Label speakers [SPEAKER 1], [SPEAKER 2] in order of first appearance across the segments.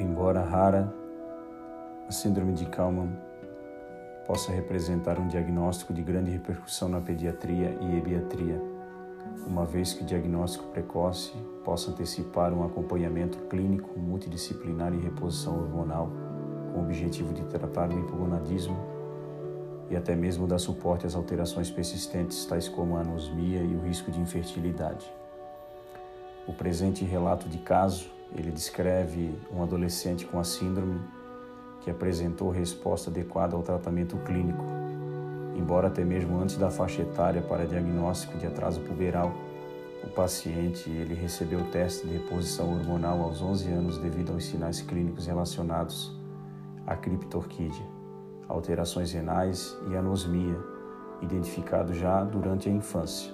[SPEAKER 1] Embora rara, a Síndrome de Kalman possa representar um diagnóstico de grande repercussão na pediatria e ebiatria, uma vez que o diagnóstico precoce possa antecipar um acompanhamento clínico multidisciplinar e reposição hormonal com o objetivo de tratar o hipogonadismo e até mesmo dar suporte às alterações persistentes, tais como a anosmia e o risco de infertilidade. O presente relato de caso, ele descreve um adolescente com a síndrome que apresentou resposta adequada ao tratamento clínico, embora até mesmo antes da faixa etária para diagnóstico de atraso puberal, o paciente ele recebeu o teste de reposição hormonal aos 11 anos devido aos sinais clínicos relacionados à criptorquídea, alterações renais e anosmia, identificado já durante a infância.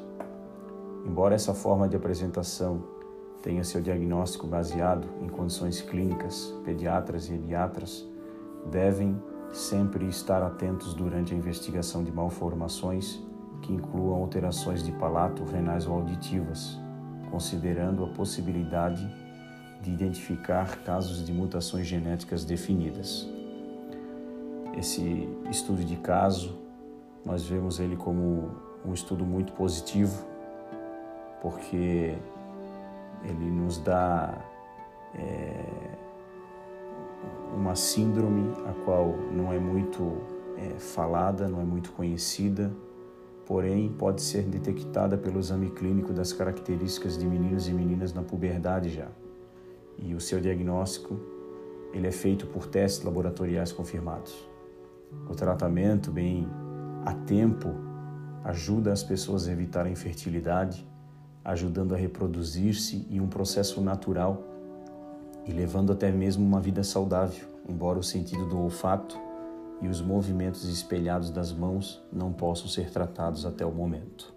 [SPEAKER 1] Embora essa forma de apresentação tenha seu diagnóstico baseado em condições clínicas, pediatras e pediatras devem sempre estar atentos durante a investigação de malformações que incluam alterações de palato, renais ou auditivas, considerando a possibilidade de identificar casos de mutações genéticas definidas. Esse estudo de caso, nós vemos ele como um estudo muito positivo, porque ele nos dá é, uma síndrome a qual não é muito é, falada, não é muito conhecida, porém pode ser detectada pelo exame clínico das características de meninos e meninas na puberdade já. E o seu diagnóstico ele é feito por testes laboratoriais confirmados. O tratamento bem a tempo ajuda as pessoas a evitar a infertilidade, ajudando a reproduzir-se em um processo natural e levando até mesmo uma vida saudável, embora o sentido do olfato e os movimentos espelhados das mãos não possam ser tratados até o momento.